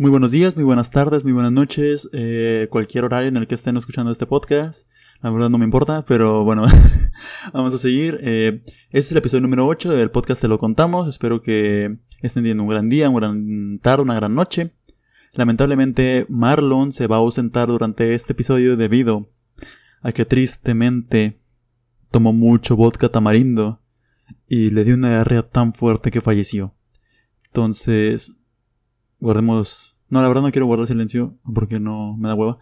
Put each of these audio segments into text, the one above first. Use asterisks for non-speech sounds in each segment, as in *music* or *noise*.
Muy buenos días, muy buenas tardes, muy buenas noches, eh, cualquier horario en el que estén escuchando este podcast. La verdad no me importa, pero bueno, *laughs* vamos a seguir. Eh, este es el episodio número 8 del podcast Te lo contamos. Espero que estén teniendo un gran día, una gran tarde, una gran noche. Lamentablemente Marlon se va a ausentar durante este episodio debido a que tristemente tomó mucho vodka tamarindo y le dio una diarrea tan fuerte que falleció. Entonces, guardemos... No, la verdad no quiero guardar silencio porque no me da hueva.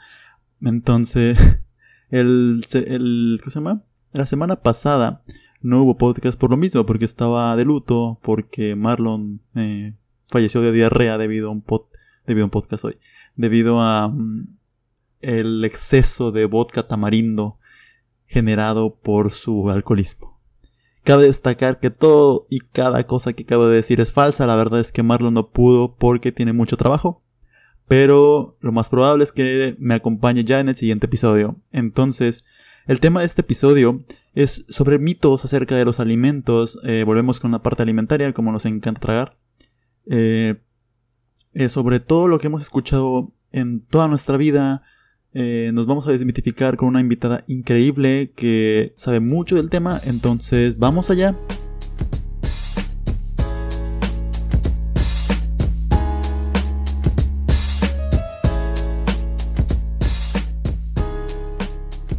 Entonces, *laughs* el, el ¿cómo se llama? La semana pasada no hubo podcast por lo mismo, porque estaba de luto, porque Marlon eh, falleció de diarrea debido a un debido a un podcast hoy, debido a mm, el exceso de vodka tamarindo generado por su alcoholismo. Cabe destacar que todo y cada cosa que acabo de decir es falsa, la verdad es que Marlon no pudo porque tiene mucho trabajo, pero lo más probable es que me acompañe ya en el siguiente episodio. Entonces, el tema de este episodio es sobre mitos acerca de los alimentos, eh, volvemos con la parte alimentaria, como nos encanta tragar, eh, eh, sobre todo lo que hemos escuchado en toda nuestra vida, nos vamos a desmitificar con una invitada increíble que sabe mucho del tema, entonces vamos allá.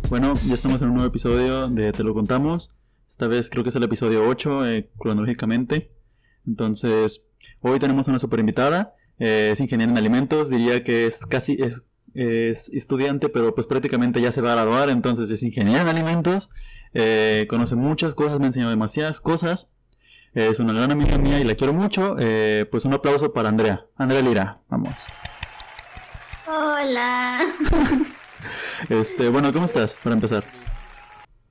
Bueno, ya estamos en un nuevo episodio de Te lo contamos. Esta vez creo que es el episodio 8 eh, cronológicamente. Entonces, hoy tenemos una super invitada. Eh, es ingeniera en alimentos, diría que es casi es es estudiante, pero pues prácticamente ya se va a graduar, entonces es ingeniero en alimentos, eh, conoce muchas cosas, me ha enseñado demasiadas cosas, es una gran amiga mía y la quiero mucho, eh, pues un aplauso para Andrea, Andrea Lira, vamos. Hola. *laughs* *laughs* este, bueno, ¿cómo estás para empezar?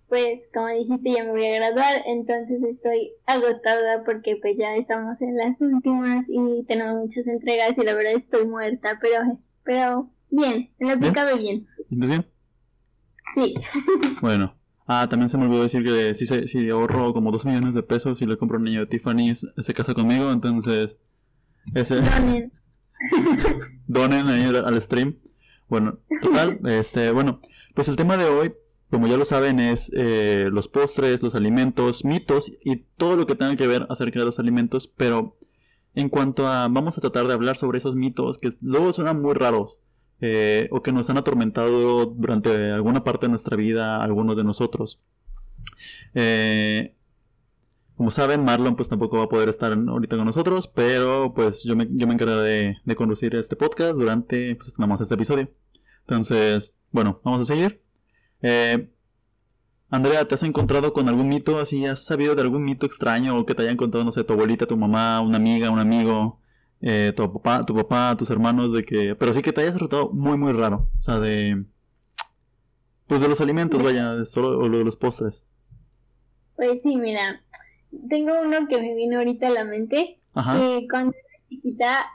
Pues como dijiste ya me voy a graduar, entonces estoy agotada porque pues ya estamos en las últimas y tenemos muchas entregas y la verdad estoy muerta, pero pero Bien, en lo que cabe bien. ¿Sientes bien? Sí. *laughs* bueno. Ah, también se me olvidó decir que si, se, si ahorro como 2 millones de pesos y le compro un niño de Tiffany, se casa conmigo, entonces... Ese... Donen. *laughs* Donen ahí al stream. Bueno, total, *laughs* este, bueno, pues el tema de hoy, como ya lo saben, es eh, los postres, los alimentos, mitos y todo lo que tenga que ver acerca de los alimentos, pero en cuanto a, vamos a tratar de hablar sobre esos mitos que luego suenan muy raros. Eh, o que nos han atormentado durante alguna parte de nuestra vida, algunos de nosotros. Eh, como saben, Marlon pues tampoco va a poder estar ahorita con nosotros, pero pues yo me, yo me encargaré de, conducir este podcast durante pues tenemos este episodio. Entonces, bueno, vamos a seguir. Eh, Andrea, ¿te has encontrado con algún mito así? ¿Has sabido de algún mito extraño o que te hayan contado, no sé, tu abuelita, tu mamá, una amiga, un amigo? eh, tu papá, tu papá, tus hermanos, de que, pero sí que te hayas tratado muy, muy raro, o sea, de, pues de los alimentos, vaya, solo o de los postres. Pues sí, mira, tengo uno que me vino ahorita a la mente, que cuando era chiquita,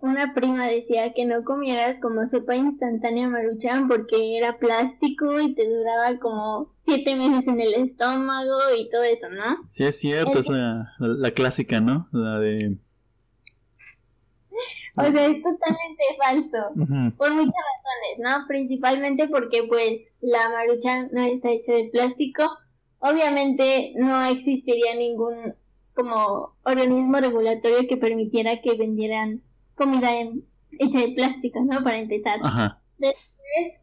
una prima decía que no comieras como sopa instantánea maruchan porque era plástico y te duraba como siete meses en el estómago y todo eso, ¿no? Sí, es cierto, es la, la clásica, ¿no? La de *laughs* o sea, es totalmente falso. Por muchas razones, ¿no? Principalmente porque pues la marucha no está hecha de plástico. Obviamente no existiría ningún como organismo regulatorio que permitiera que vendieran comida hecha de plástico, ¿no? Para empezar. Después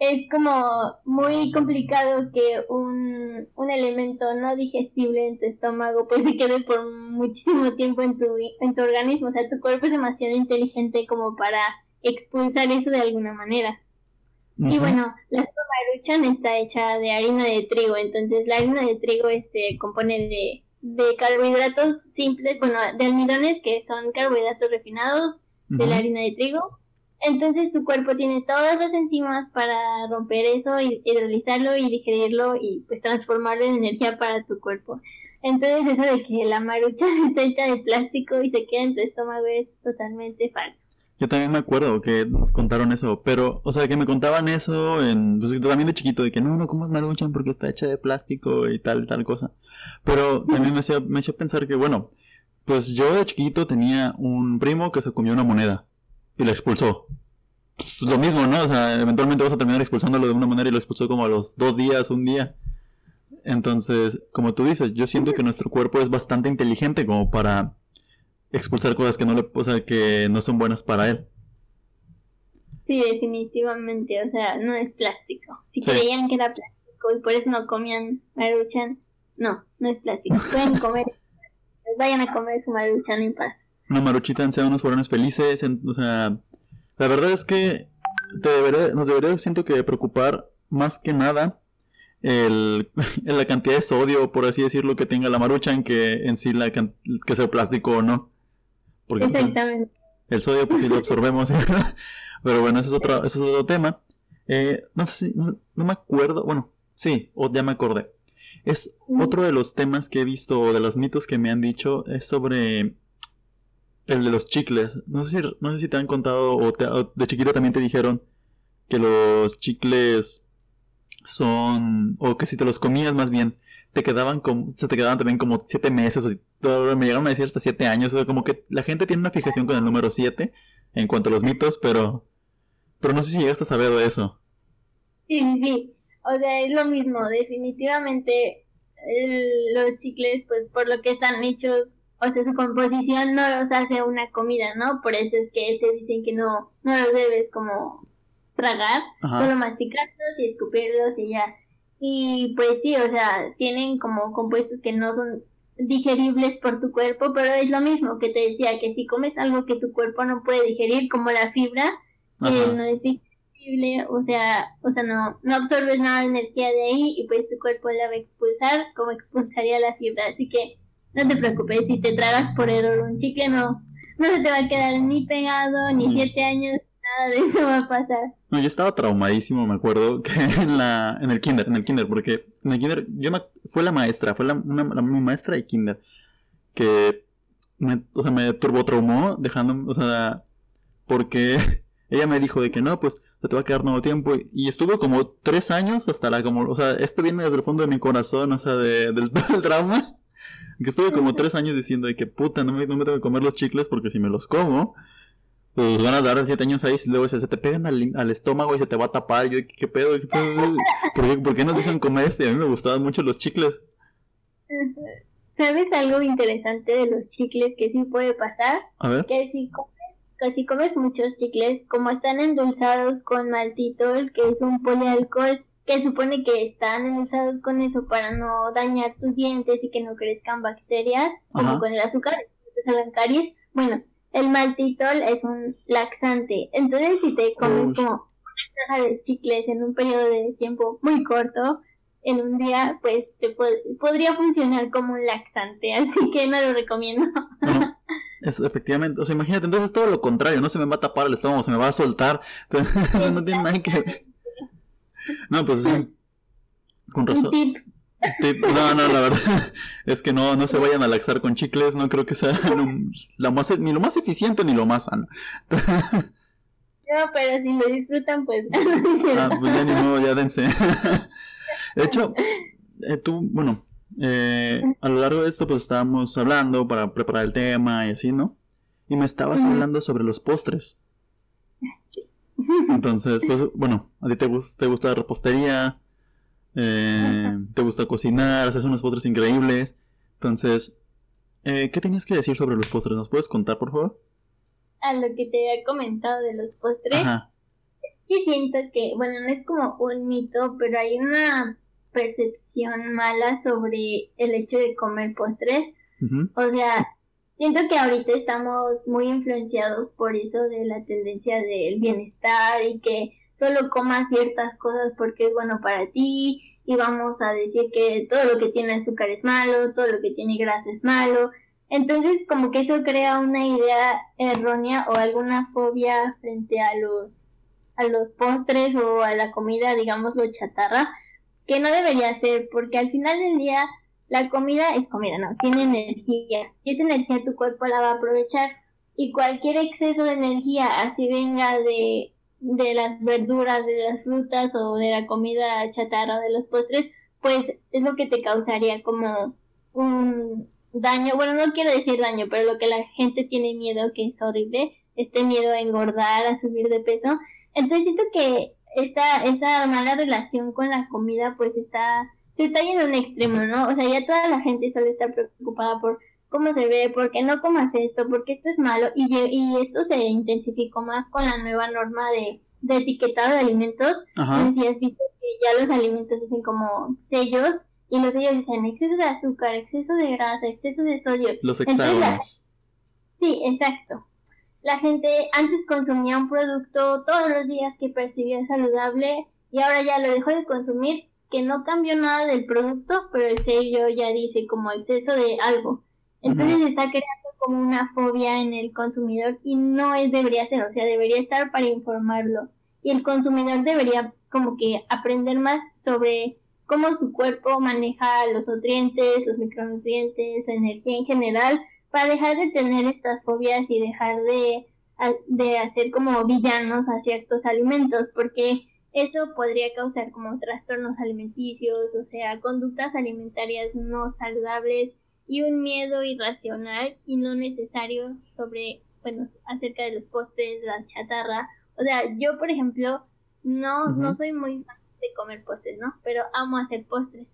es como muy complicado que un, un, elemento no digestible en tu estómago pues se quede por muchísimo tiempo en tu, en tu organismo. O sea, tu cuerpo es demasiado inteligente como para expulsar eso de alguna manera. Y bueno, la sopa maruchan está hecha de harina de trigo, entonces la harina de trigo se compone de, de carbohidratos simples, bueno, de almidones que son carbohidratos refinados de la harina de trigo entonces tu cuerpo tiene todas las enzimas para romper eso y hidrolizarlo y digerirlo y pues transformarlo en energía para tu cuerpo. Entonces eso de que la marucha *laughs* está hecha de plástico y se queda en tu estómago es totalmente falso. Yo también me acuerdo que nos contaron eso, pero, o sea, que me contaban eso en, pues también de chiquito, de que no, no comas maruchan porque está hecha de plástico y tal, tal cosa. Pero también me hacía, me hacía pensar que, bueno, pues yo de chiquito tenía un primo que se comió una moneda. y lo expulsó. Pues lo mismo, ¿no? O sea, eventualmente vas a terminar expulsándolo de una manera y lo expulsó como a los dos días, un día. Entonces, como tú dices, yo siento que nuestro cuerpo es bastante inteligente como para expulsar cosas que no le, o sea, que no son buenas para él. Sí, definitivamente, o sea, no es plástico. Si creían que era plástico y por eso no comían maruchan, no, no es plástico. Pueden *laughs* comer, pues vayan a comer su maruchan en paz. Una maruchita sea unos fuerones felices, o sea, la verdad es que te debería, nos debería, siento que preocupar más que nada el, *laughs* la cantidad de sodio, por así decirlo, que tenga la maruchan que en sí la que sea plástico o no. Porque, Exactamente. El sodio, pues sí lo *laughs* absorbemos. *laughs* Pero bueno, ese es otro, ese es otro tema. Eh, no sé si, no, me acuerdo, bueno, sí, ya me acordé. Es otro de los temas que he visto, o de los mitos que me han dicho, es sobre el de los chicles. No sé si, no sé si te han contado, o, de chiquita también te dijeron que los chicles son, o que si te los comías más bien, te quedaban como, se te quedaban también como siete meses, o me llegaron a decir hasta siete años, o como que la gente tiene una fijación con el número siete en cuanto a los mitos, pero, pero no sé si llegaste a saber de eso. Sí, sí, o sea, es lo mismo, definitivamente los chicles, pues por lo que están hechos, o sea, su composición no los hace una comida, ¿no? Por eso es que te dicen que no, no los debes como tragar, solo masticarlos y escupirlos y ya. Y pues sí, o sea, tienen como compuestos que no son digeribles por tu cuerpo, pero es lo mismo que te decía, que si comes algo que tu cuerpo no puede digerir, como la fibra, que no es digerible, o sea, o sea, no, no absorbes nada de energía de ahí y pues tu cuerpo la va a expulsar como expulsaría la fibra, así que no te preocupes, si te tragas por error un chicle no, no se te va a quedar ni pegado, ni siete años, nada de eso va a pasar. No, yo estaba traumadísimo, me acuerdo, *laughs* que en la, en el kinder, en el kinder, porque en el kinder, yo me, fue la maestra, fue la, una, mi maestra de kinder, que me, o sea, me turbotraumó, dejando, o sea, porque *laughs* ella me dijo de que no, pues te va a quedar nuevo tiempo, y estuvo como tres años hasta la, como, o sea, esto viene desde el fondo de mi corazón, o sea, de, del, *laughs* del trauma, que estuve como tres años diciendo de que puta, no me, no me tengo que comer los chicles porque si me los como, pues van a dar 7 años ahí y luego se, te pegan al, estómago y se te va a tapar. Yo, ¿qué pedo? ¿Qué pedo? ¿Por, qué, ¿Por qué nos dejan comer este? A mí me gustaban mucho los chicles. *laughs* ¿Sabes algo interesante de los chicles que sí puede pasar? A ver. Que si comes, si comes muchos chicles, como están endulzados con maltitol, que es un polialcohol, que supone que están endulzados con eso para no dañar tus dientes y que no crezcan bacterias, como con el azúcar, que salgan caries. Bueno, el maltitol es un laxante. Entonces, si te comes como una caja de chicles en un periodo de tiempo muy corto, en un día, pues te podría funcionar como un laxante. *laughs* Así que no lo recomiendo. es, efectivamente, o sea, imagínate, entonces es todo lo contrario, no se me va a tapar el estómago, se me va a soltar. *laughs* no tiene nada que. No, pues sí. Con razón. No, no, la verdad *laughs* es que no, no se vayan a laxar con chicles, no creo que sea *laughs* lo, más, ni lo más eficiente ni lo más sano. *laughs* No, pero si lo disfrutan, pues. ah, pues ya ni modo, ya dense. De hecho, eh, tú, bueno, eh, a lo largo de esto, pues estábamos hablando para preparar el tema y así, ¿no? Y me estabas hablando sobre los postres. Sí. Entonces, pues, bueno, a ti te, gusta, te gusta la repostería, eh, *laughs* te gusta cocinar, haces unos postres increíbles. Entonces, eh, ¿qué tienes que decir sobre los postres? ¿Nos puedes contar, por favor? A lo que te había comentado de los postres. Y siento que, bueno, no es como un mito, pero hay una percepción mala sobre el hecho de comer postres. O sea, siento que ahorita estamos muy influenciados por eso de la tendencia del bienestar y que solo comas ciertas cosas porque es bueno para ti y vamos a decir que todo lo que tiene azúcar es malo, todo lo que tiene grasa es malo. Entonces como que eso crea una idea errónea o alguna fobia frente a los a los postres o a la comida, digamos lo chatarra, que no debería ser porque al final del día la comida es comida, no, tiene energía y esa energía tu cuerpo la va a aprovechar y cualquier exceso de energía, así venga de de las verduras, de las frutas o de la comida chatarra de los postres, pues es lo que te causaría como un daño, bueno, no quiero decir daño, pero lo que la gente tiene miedo, que es horrible, este miedo a engordar, a subir de peso. Entonces siento que esta, esa mala relación con la comida pues está, se está yendo a un extremo, ¿no? O sea, ya toda la gente solo está preocupada por cómo se ve, por qué no comas esto, porque esto es malo, y, y esto se intensificó más con la nueva norma de, de etiquetado de alimentos. Si has visto que ya los alimentos dicen como sellos, y los sellos dicen exceso de azúcar, exceso de grasa, exceso de sodio. Los hexágonos. Sí, exacto. La gente antes consumía un producto todos los días que percibía saludable y ahora ya lo dejó de consumir, que no cambió nada del producto, pero el sello ya dice como exceso de algo. Entonces está creando como una fobia en el consumidor y no es, debería ser, o sea, debería estar para informarlo. Y el consumidor debería como que aprender más sobre cómo su cuerpo maneja los nutrientes, los micronutrientes, la energía en general, para dejar de tener estas fobias y dejar de, de hacer como villanos a ciertos alimentos, porque eso podría causar como trastornos alimenticios, o sea, conductas alimentarias no saludables y un miedo irracional y no necesario sobre, bueno, acerca de los postres, la chatarra. O sea, yo, por ejemplo, no, no soy muy fan de comer postres, ¿no? Pero amo hacer postres.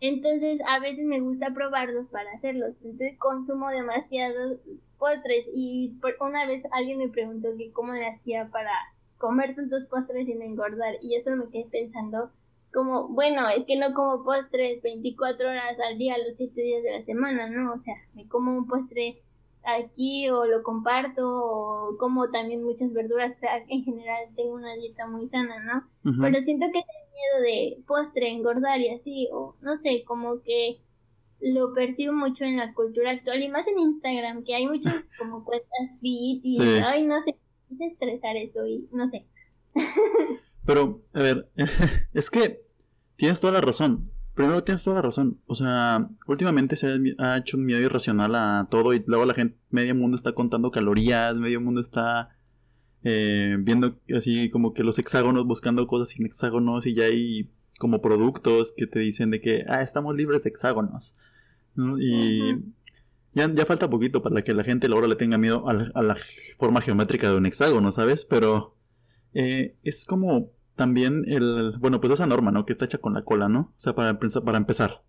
Entonces, a veces me gusta probarlos para hacerlos. Entonces, consumo demasiados postres. Y por una vez alguien me preguntó que cómo le hacía para comer tantos postres sin engordar. Y eso me quedé pensando como, bueno, es que no como postres 24 horas al día, los 7 días de la semana, ¿no? O sea, me como un postre aquí o lo comparto o como también muchas verduras, o sea, en general tengo una dieta muy sana, ¿no? Pero siento que tengo miedo de postre, engordar y así, o no sé, como que lo percibo mucho en la cultura actual y más en Instagram, que hay muchas *laughs* como cuentas fit y, ay, no sé, es estresar eso y no sé. *laughs* Pero, a ver, *laughs* es que tienes toda la razón. Primero tienes toda la razón. O sea, últimamente se ha hecho un miedo irracional a todo y luego la gente, medio mundo está contando calorías, medio mundo está eh, viendo así como que los hexágonos, buscando cosas sin hexágonos y ya hay como productos que te dicen de que, ah, estamos libres de hexágonos. Y ya, ya, falta poquito para que la gente ahora le tenga miedo a la, forma geométrica de un hexágono, ¿sabes? Pero eh, es como también el, bueno, pues esa norma, ¿no? Que está hecha con la cola, ¿no? O sea, para, para empezar.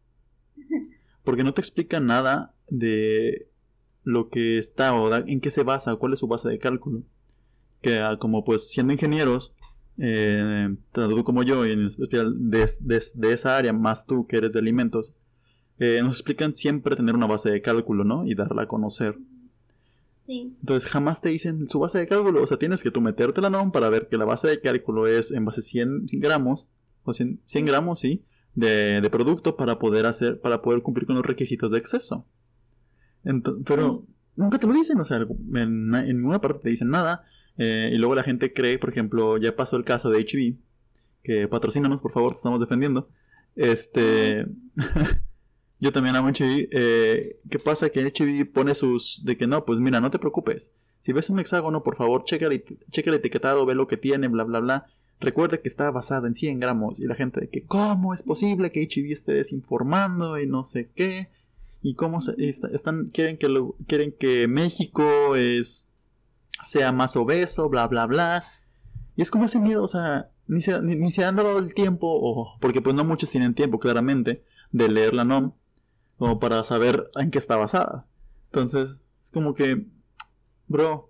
*laughs* Porque no te explica nada de lo que está o en qué se basa, cuál es su base de cálculo. Que ah, como pues siendo ingenieros, eh, tanto tú como yo, y en especial de, esa área, más tú que eres de alimentos, eh, nos explican siempre tener una base de cálculo, ¿no? Y darla a conocer. Entonces jamás te dicen su base de cálculo. O sea, tienes que tú meterte la NOM para ver que la base de cálculo es en base 100 gramos, o 100, gramos, sí, de, producto para poder hacer, para poder cumplir con los requisitos de exceso. pero nunca te lo dicen, o sea, en, ninguna parte te dicen nada. Eh, y luego la gente cree, por ejemplo, ya pasó el caso de HB, que patrocínanos, por favor, te estamos defendiendo. Este. *laughs* Yo también amo HB. Eh, ¿Qué pasa? Que HB pone sus... De que no, pues mira, no te preocupes. Si ves un hexágono, por favor, checa el, etiquetado, ve lo que tiene, bla, bla, bla. Recuerde que está basado en 100 gramos. Y la gente de que, ¿cómo es posible que HB esté desinformando y no sé qué? Y cómo se, están, quieren que lo, quieren que México es, sea más obeso, bla, bla, bla. Y es como ese miedo, o sea, ni se, ni, se han dado el tiempo, o, porque pues no muchos tienen tiempo, claramente, de leer la NOM como para saber en qué está basada. Entonces, es como que, bro,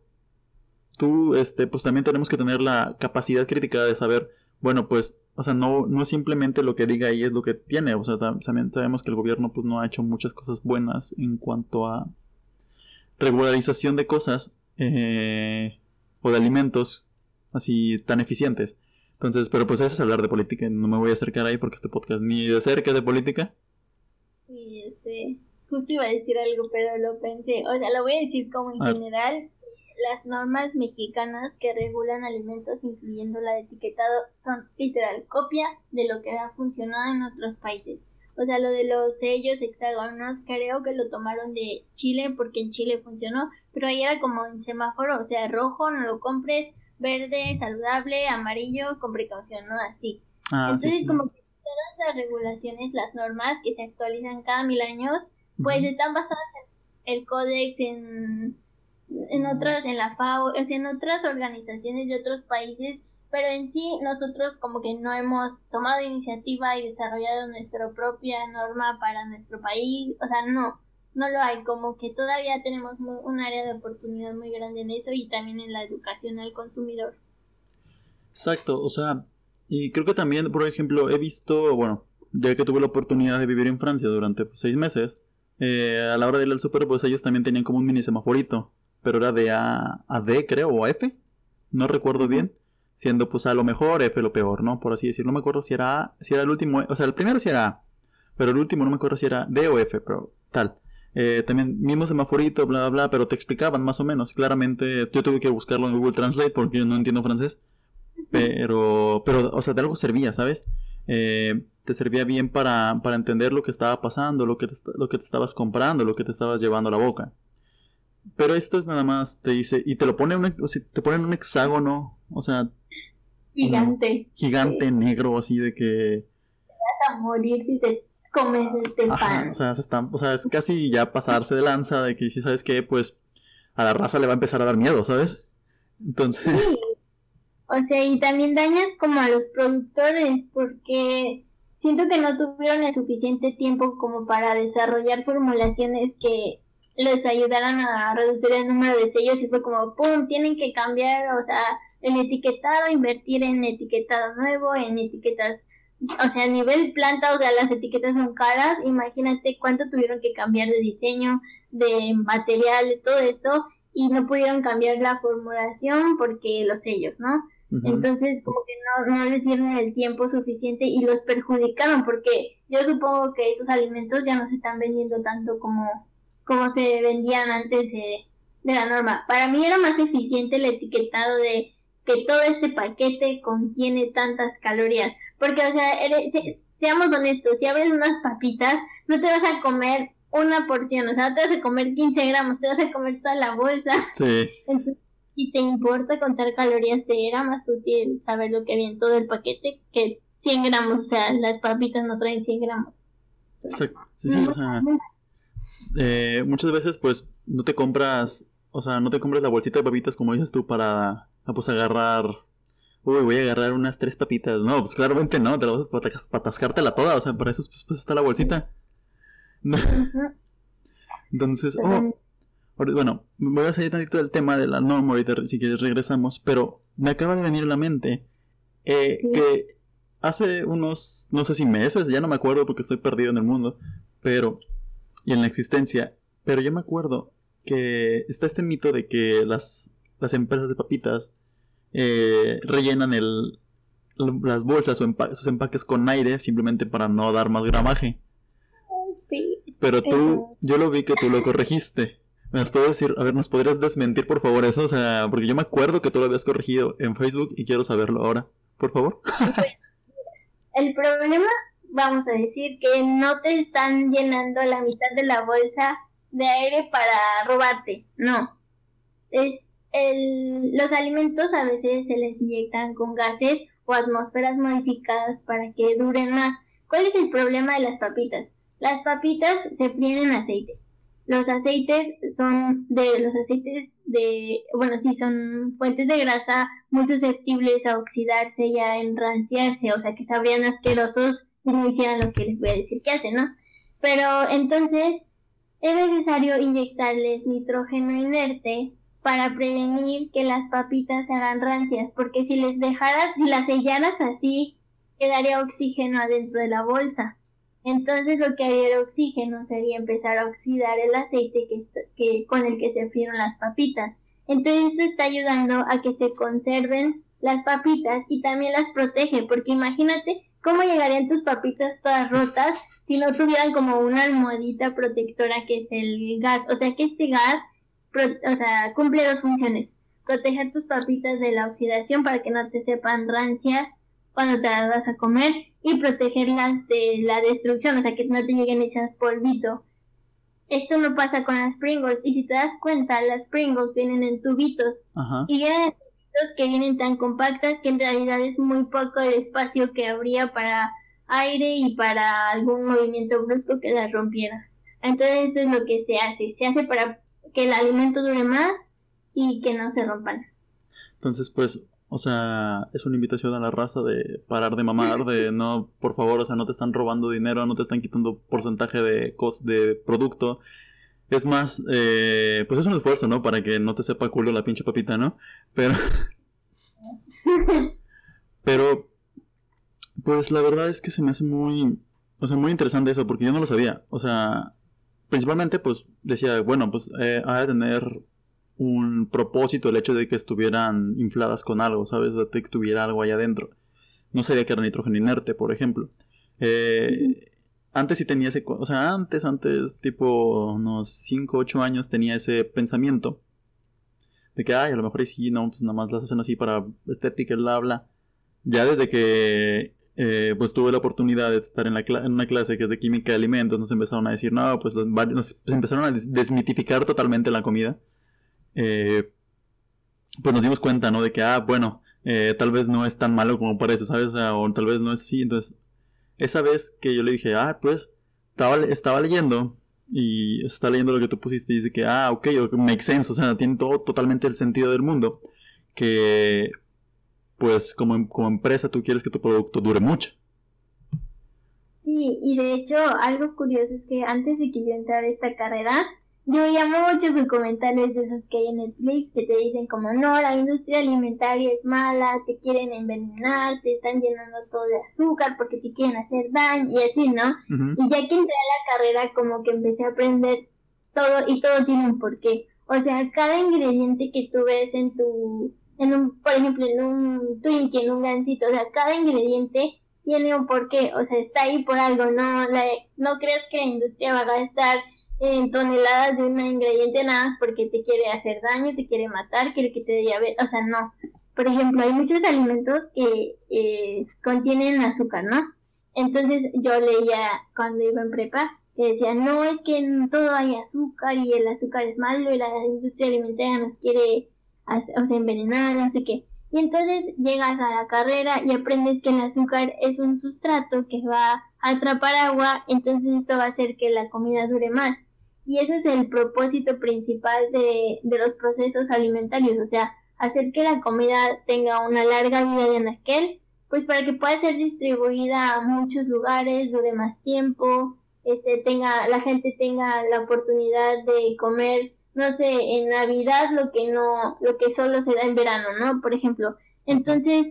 tú, este, pues también tenemos que tener la capacidad crítica de saber, bueno, pues, o sea, no, no simplemente lo que diga ahí es lo que tiene, o sea, también sabemos que el gobierno, pues, no ha hecho muchas cosas buenas en cuanto a regularización de cosas eh, o de alimentos así tan eficientes. Entonces, pero pues eso es hablar de política, no me voy a acercar ahí porque este podcast ni de cerca es de política. Ese. Justo iba a decir algo, pero lo pensé. O sea, lo voy a decir como en general. Las normas mexicanas que regulan alimentos, incluyendo la de etiquetado, son literal copia de lo que ha funcionado en otros países. O sea, lo de los sellos hexágonos, creo que lo tomaron de Chile porque en Chile funcionó, pero ahí era como en semáforo, o sea, rojo, no lo compres, verde, saludable, amarillo, con precaución, ¿no? Así. Ah, Entonces, como que todas las regulaciones, las normas que se actualizan cada mil años, pues están basadas en el códex, en en otras, en la FAO, es en otras organizaciones de otros países, pero en sí nosotros como que no hemos tomado iniciativa y desarrollado nuestra propia norma para nuestro país, o sea, no, no lo hay, como que todavía tenemos un área de oportunidad muy grande en eso y también en la educación al consumidor. Exacto, o sea, y creo que también, por ejemplo, he visto, bueno, ya que tuve la oportunidad de vivir en Francia durante pues, seis meses, eh, a la hora de ir al super, pues ellos también tenían como un mini semaforito, pero era de A a D, creo, o a F, no recuerdo bien, siendo pues a lo mejor F lo peor, ¿no? Por así decirlo, no me acuerdo si era A, si era el último, o sea, el primero sí era A, pero el último no me acuerdo si era D o F, pero tal. Eh, también mismo semaforito, bla, bla, bla, pero te explicaban más o menos. Claramente, yo tuve que buscarlo en Google Translate porque no entiendo francés. Pero, pero, o sea, de algo servía, ¿sabes? Eh, te servía bien para, para, entender lo que estaba pasando, lo que, te, lo que te estabas comprando, lo que te estabas llevando a la boca. Pero esto es nada más, te dice, y te lo pone, un, o sea, te ponen un hexágono, o sea... Gigante. Gigante, negro, así de que... Te vas a morir si te comes este pan. o, sea, o sea, es casi ya pasarse de lanza de que si sabes que, pues, a la raza le va a empezar a dar miedo, ¿sabes? Entonces... Sí. O sea, y también dañas como a los productores porque siento que no tuvieron el suficiente tiempo como para desarrollar formulaciones que les ayudaran a reducir el número de sellos y fue como, ¡pum!, tienen que cambiar, o sea, el etiquetado, invertir en etiquetado nuevo, en etiquetas, o sea, a nivel planta, o sea, las etiquetas son caras, imagínate cuánto tuvieron que cambiar de diseño, de material, de todo eso, y no pudieron cambiar la formulación porque los sellos, ¿no? Entonces, como que no, no les dieron el tiempo suficiente y los perjudicaron, porque yo supongo que esos alimentos ya no se están vendiendo tanto como, como se vendían antes de, la norma. Para mí era más eficiente el etiquetado de que todo este paquete contiene tantas calorías. Porque, o sea, seamos honestos, si abres unas papitas, no te vas a comer una porción, o sea, no te vas a comer 15 gramos, te vas a comer toda la bolsa. Sí. *laughs* Entonces, si te importa contar calorías, te era más útil saber lo que había en todo el paquete que 100 gramos. O sea, las papitas no traen 100 gramos. Exacto. Sí, sí, o sea, eh, muchas veces, pues, no te compras, o sea, no te compras la bolsita de papitas como dices tú para, ah, pues, agarrar. Uy, voy a agarrar unas tres papitas. No, pues claramente no, te la vas a atascártela toda. O sea, para eso pues, pues está la bolsita. *laughs* Entonces, oh, bueno, voy a salir tantito del tema de la norma ahorita si quieres regresamos, pero me acaba de venir a la mente eh, que hace unos, no sé si meses, ya no me acuerdo porque estoy perdido en el mundo, pero, y en la existencia, pero yo me acuerdo que está este mito de que las, las empresas de papitas eh, rellenan el, las bolsas o sus empaques con aire simplemente para no dar más gramaje. Sí. Pero tú, yo lo vi que tú lo corregiste. ¿Me puedes decir, a ver, nos podrías desmentir por favor eso? O sea, porque yo me acuerdo que tú lo habías corregido en Facebook y quiero saberlo ahora, por favor. *laughs* El problema, vamos a decir, que no te están llenando la mitad de la bolsa de aire para robarte, no. Es el, los alimentos a veces se les inyectan con gases o atmósferas modificadas para que duren más. ¿Cuál es el problema de las papitas? Las papitas se fríen en aceite los aceites son de los aceites de, bueno, sí, son fuentes de grasa muy susceptibles a oxidarse y a enranciarse, o sea que sabrían asquerosos si no hicieran lo que les voy a decir que hacen, ¿no? Pero entonces es necesario inyectarles nitrógeno inerte para prevenir que las papitas se hagan rancias, porque si les dejaras, si las sellaras así, quedaría oxígeno adentro de la bolsa. Entonces lo que haría el oxígeno sería empezar a oxidar el aceite que, que, con el que se frieron las papitas. Entonces esto está ayudando a que se conserven las papitas y también las protege, porque imagínate cómo llegarían tus papitas todas rotas si no tuvieran como una almohadita protectora que es el gas. O sea que este gas cumple dos funciones. Proteger tus papitas de la oxidación para que no te sepan rancias cuando te las vas a comer y protegerlas de la destrucción, o sea, que no te lleguen hechas polvito. Esto no pasa con las Pringles y si te das cuenta, las Pringles vienen en tubitos y vienen en tubitos que vienen tan compactas que en realidad es muy poco el espacio que habría para aire y para algún movimiento brusco que las rompiera. Entonces esto es lo que se hace, se hace para que el alimento dure más y que no se rompan. Entonces, pues, o sea, es una invitación a la raza de parar de mamar, de no, por favor, o sea, no te están robando dinero, no te están quitando porcentaje de, cost de producto. Es más, eh, pues es un esfuerzo, ¿no? Para que no te sepa culo la pinche papita, ¿no? Pero... *laughs* pero, pues la verdad es que se me hace muy, o sea, muy interesante eso, porque yo no lo sabía. O sea, principalmente, pues decía, bueno, pues eh, ha de tener un propósito el hecho de que estuvieran infladas con algo, ¿sabes? De que tuviera algo ahí adentro. No sabía que era nitrógeno inerte, por ejemplo. Eh, antes sí tenía ese... O sea, antes, antes, tipo unos 5, 8 años tenía ese pensamiento. De que, ay, a lo mejor sí, no, pues nada más las hacen así para estética, bla, bla. Ya desde que eh, pues tuve la oportunidad de estar en, la en una clase que es de química de alimentos, nos empezaron a decir, no, pues nos empezaron a desmitificar totalmente la comida. Eh, pues nos dimos cuenta, ¿no? De que, ah, bueno, eh, tal vez no es tan malo como parece, ¿sabes? O, tal vez no es así. Entonces, esa vez que yo le dije, ah, pues, estaba, estaba leyendo y está leyendo lo que tú pusiste y dice que, ah, ok, makes sense, o sea, tiene todo totalmente el sentido del mundo. Que, pues, como, como empresa tú quieres que tu producto dure mucho. Sí, y de hecho, algo curioso es que antes de que yo entrara a esta carrera, yo llamo muchos documentales de esos que hay en Netflix que te dicen como no, la industria alimentaria es mala, te quieren envenenar, te están llenando todo de azúcar porque te quieren hacer daño y así, ¿no? Y ya que entré a la carrera como que empecé a aprender todo y todo tiene un porqué. O sea, cada ingrediente que tú ves en tu, en un, por ejemplo, en un Twinkie, en un gansito, o sea, cada ingrediente tiene un porqué, o sea, está ahí por algo, no, la, no creas que la industria va a estar en toneladas de un ingrediente nada más porque te quiere hacer daño, te quiere matar, quiere que te dé diabetes, o sea, no. Por ejemplo, hay muchos alimentos que eh, contienen azúcar, ¿no? Entonces yo leía cuando iba en prepa que decía, no, es que en todo hay azúcar y el azúcar es malo y la industria alimentaria nos quiere o sea, envenenar, no sé qué. Y entonces llegas a la carrera y aprendes que el azúcar es un sustrato que va a atrapar agua, entonces esto va a hacer que la comida dure más. Y ese es el propósito principal de, los procesos alimentarios, o sea, hacer que la comida tenga una larga vida de aquel, pues para que pueda ser distribuida a muchos lugares, dure más tiempo, este, tenga, la gente tenga la oportunidad de comer, no sé, en Navidad lo que no, lo que solo se da en verano, ¿no? Por ejemplo. Entonces,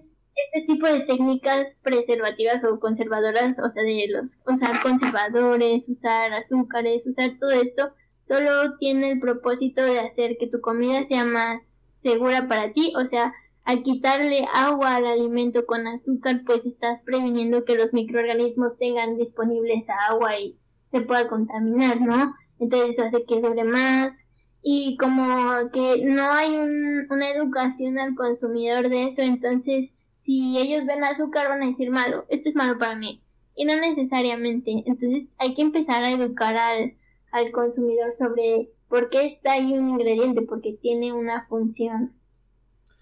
este tipo de técnicas preservativas o conservadoras, o sea, de los usar conservadores, usar azúcares, usar todo esto, solo tiene el propósito de hacer que tu comida sea más segura para ti, o sea, al quitarle agua al alimento con azúcar, pues estás previniendo que los microorganismos tengan disponible esa agua y se pueda contaminar, ¿no? Entonces hace que dure más y como que no hay una educación al consumidor de eso, entonces si ellos ven azúcar van a decir malo, esto es malo para mí. Y no necesariamente. Entonces hay que empezar a educar al, al consumidor sobre por qué está ahí un ingrediente, porque tiene una función.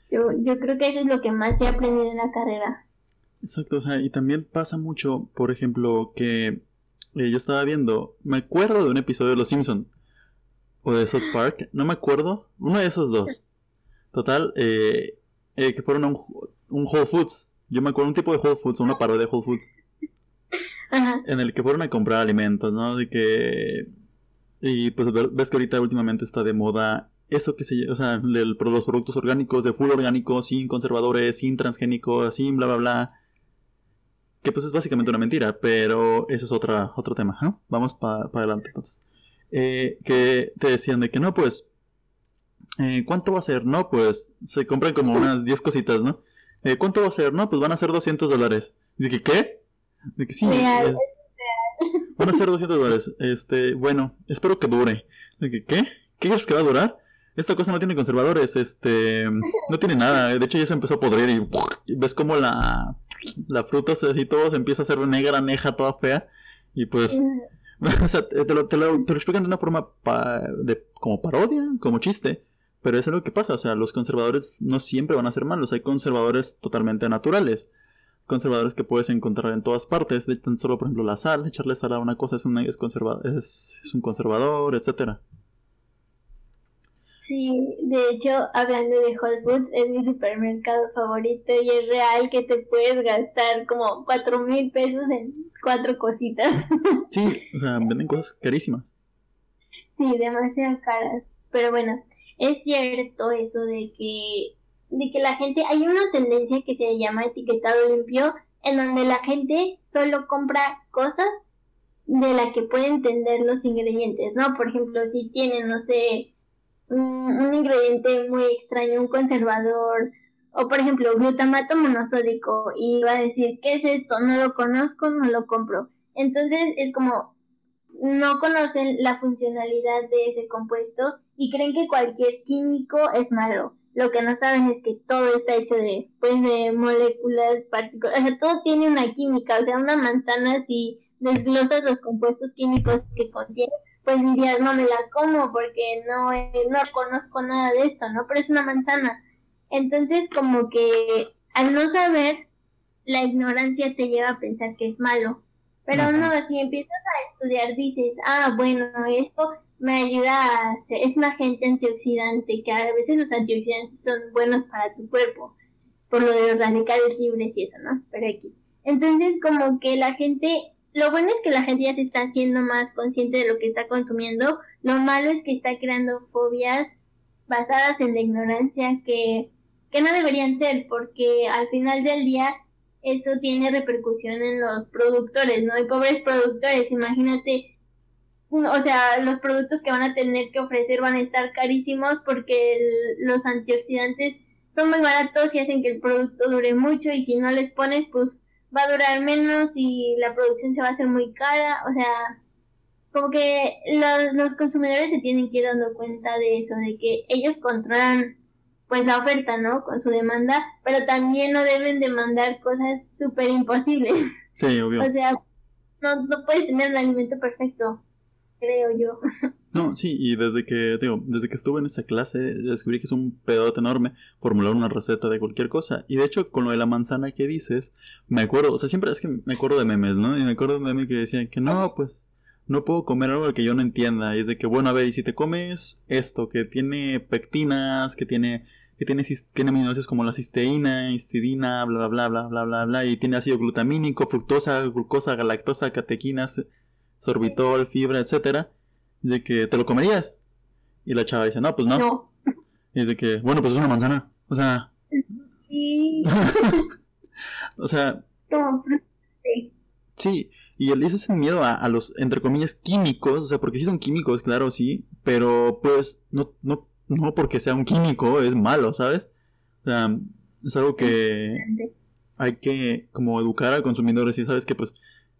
Yo, yo creo que eso es lo que más he aprendido en la carrera. Exacto, o sea, y también pasa mucho, por ejemplo, que eh, yo estaba viendo, me acuerdo de un episodio de Los Simpson o de South Park, no me acuerdo, uno de esos dos. Total, eh, eh, que fueron a un, un Whole Foods. Yo me acuerdo un tipo de Whole Foods, una parodia de Whole Foods. En el que fueron a comprar alimentos, ¿no? De que. Y pues ves que ahorita últimamente está de moda eso que se. O sea, los productos orgánicos, de full orgánico, sin conservadores, sin transgénicos, sin bla bla bla. Que pues es básicamente una mentira, pero eso es otra, otro tema, ¿no? Vamos para adelante entonces. Eh, que te decían de que no, pues. Eh, ¿Cuánto va a ser? No, pues se compran como unas 10 cositas, ¿no? Eh, ¿cuánto va a ser? No, pues van a ser 200 dólares. Dice que, ¿qué? De que sí, van a ser 200 dólares. Este, bueno, espero que dure. De que, ¿qué? ¿Qué crees que va a durar? Esta cosa no tiene conservadores, este, no tiene nada. De hecho, ya se empezó a podrir y, ves como la, la fruta se, así todo se empieza a hacer negra, neja, toda fea. Y pues, *laughs* o sea, te lo, te lo, te lo explican de una forma de, como parodia, como chiste. Pero es algo que pasa, o sea, los conservadores no siempre van a ser malos, hay conservadores totalmente naturales. Conservadores que puedes encontrar en todas partes, de tan solo por ejemplo la sal, echarle sal a una cosa es, una, es, es, un conservador, etcétera. Sí, de hecho, hablando de Whole Foods, es mi supermercado favorito y es real que te puedes gastar como cuatro mil pesos en cuatro cositas. Sí, o sea, venden cosas carísimas. Sí, demasiado caras. Pero bueno, es cierto eso de que, de que la gente, hay una tendencia que se llama etiquetado limpio, en donde la gente solo compra cosas de la que puede entender los ingredientes, ¿no? Por ejemplo, si tienen, no sé, un, ingrediente muy extraño, un conservador, o por ejemplo, glutamato monosódico, y va a decir, ¿qué es esto? No lo conozco, no lo compro. Entonces es como, no conocen la funcionalidad de ese compuesto y creen que cualquier químico es malo. Lo que no saben es que todo está hecho de, pues, de moléculas particulares. O sea, todo tiene una química. O sea, una manzana, si desglosas los compuestos químicos que contiene, pues dirías, no me la como porque no, no conozco nada de esto, ¿no? Pero es una manzana. Entonces, como que al no saber, la ignorancia te lleva a pensar que es malo. Pero no, si empiezas a estudiar, dices, ah, bueno, esto me ayuda a hacer, es un agente antioxidante, que a veces los antioxidantes son buenos para tu cuerpo, por lo de los radicales libres y eso, ¿no? Pero X. Entonces, como que la gente lo bueno es que la gente ya se está haciendo más consciente de lo que está consumiendo. Lo malo es que está creando fobias basadas en la ignorancia que, que no deberían ser, porque al final del día eso tiene repercusión en los productores, ¿no? hay pobres productores, imagínate, o sea, los productos que van a tener que ofrecer van a estar carísimos porque los antioxidantes son muy baratos y hacen que el producto dure mucho y si no les pones, pues va a durar menos y la producción se va a hacer muy cara, o sea, como que los, los consumidores se tienen que ir dando cuenta de eso, de que ellos controlan pues la oferta, ¿no? Con su demanda, pero también no deben demandar cosas súper imposibles. Sí, obvio. o sea, no, no puedes tener un alimento perfecto, creo yo. No, sí, y desde que, digo, desde que estuve en esa clase descubrí que es un pedote enorme formular una receta de cualquier cosa. Y de hecho, con lo de la manzana que dices, me acuerdo, o sea, siempre es que me acuerdo de memes, ¿no? Y me acuerdo de memes que decían que no, pues, no puedo comer algo que yo no entienda. Y es de que, bueno, a ver, y si te comes esto, que tiene pectinas, que tiene que tiene, tiene aminoácidos como la cisteína, histidina, bla, bla, bla, bla, bla, bla, y tiene ácido glutamínico, fructosa, glucosa, galactosa, catequinas, sorbitol, fibra, etcétera de que te lo comerías. Y la chava dice, no, pues no. Y de que, bueno, pues es una manzana. O sea. Sí. *laughs* o sea. Sí. sí. Y él dice ese miedo a, los, entre comillas, químicos. O sea, porque sí son químicos, claro, sí. Pero pues, no, no, no porque sea un químico es malo, ¿sabes? O sea, es algo que hay que como educar al consumidor. Decir, ¿sabes? Que pues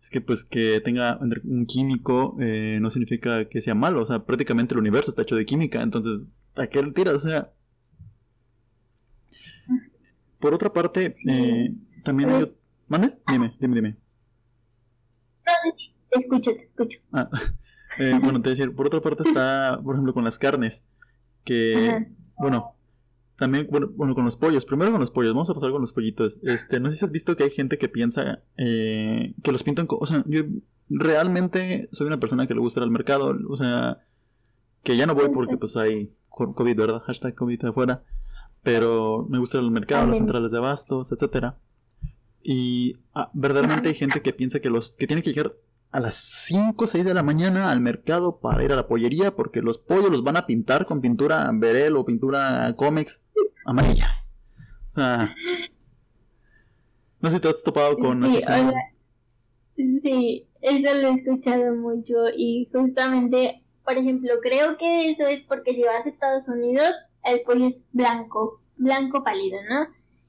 es que pues que tenga un químico eh, no significa que sea malo, o sea, prácticamente el universo está hecho de química, entonces, ¿a qué le tiras? O sea... Por otra parte, eh, también hay... ¿Mande? Dime, dime, dime. Te escucho, te escucho. Ah, *laughs* eh, bueno, te decía, por otra parte está, por ejemplo, con las carnes, que, bueno, también, bueno, bueno, con los pollos. Primero con los pollos. Vamos a pasar con los pollitos. Este, no sé si has visto que hay gente que piensa eh, que los pintan. O sea, yo realmente soy una persona que le gusta ir al mercado. O sea, que ya no voy porque pues hay COVID, ¿verdad? Hashtag COVID afuera. Pero me gusta ir al mercado, las centrales de abastos, etcétera. Y ah, verdaderamente hay gente que piensa que los que tienen que llegar a las 5 o 6 de la mañana al mercado para ir a la pollería porque los pollos los van a pintar con pintura Verel o pintura Comex amarilla. O sea, no sé si te has topado con... Sí, sí, eso lo he escuchado mucho y justamente, por ejemplo, creo que eso es porque si vas a Estados Unidos, el pollo es blanco, blanco pálido, ¿no?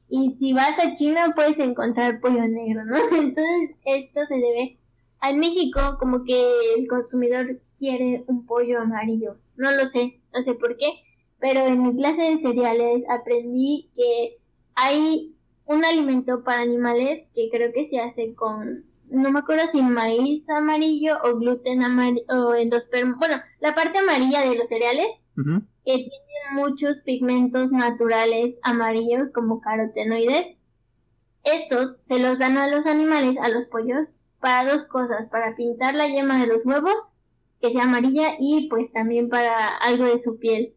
Y si vas a China puedes encontrar pollo negro, ¿no? *laughs* Entonces esto se debe en México como que el consumidor quiere un pollo amarillo. No lo sé, no sé por qué, pero en mi clase de cereales aprendí que hay un alimento para animales que creo que se hace con, no me acuerdo si maíz amarillo o gluten amarillo o endospermo, bueno, la parte amarilla de los cereales, que tienen muchos pigmentos naturales amarillos como carotenoides. Esos se los dan a los animales, a los pollos, para dos cosas, para pintar la yema de los huevos, que sea amarilla, y pues también para algo de su piel.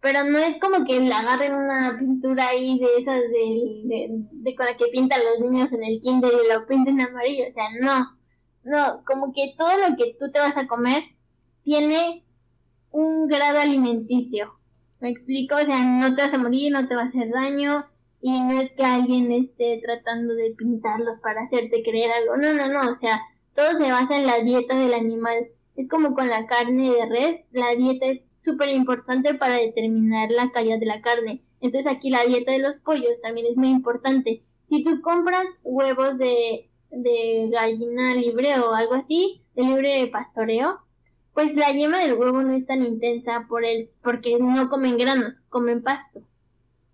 pero no es como que le agarren una pintura ahí de esas de, de, con la que pintan los niños en el kinder y lo pinten amarillo, o sea, no, no, como que todo lo que tú te vas a comer tiene un grado alimenticio, ¿me explico? O sea, no te vas a morir, no te va a hacer daño, y no es que alguien esté tratando de pintarlos para hacerte creer algo, no, no, no, o sea, todo se basa en la dieta del animal. Es como con la carne de res, la dieta es súper importante para determinar la calidad de la carne. Entonces aquí la dieta de los pollos también es muy importante. Si tú compras huevos de, de gallina libre o algo así, de libre pastoreo, pues la yema del huevo no es tan intensa por el, porque no comen granos, comen pasto.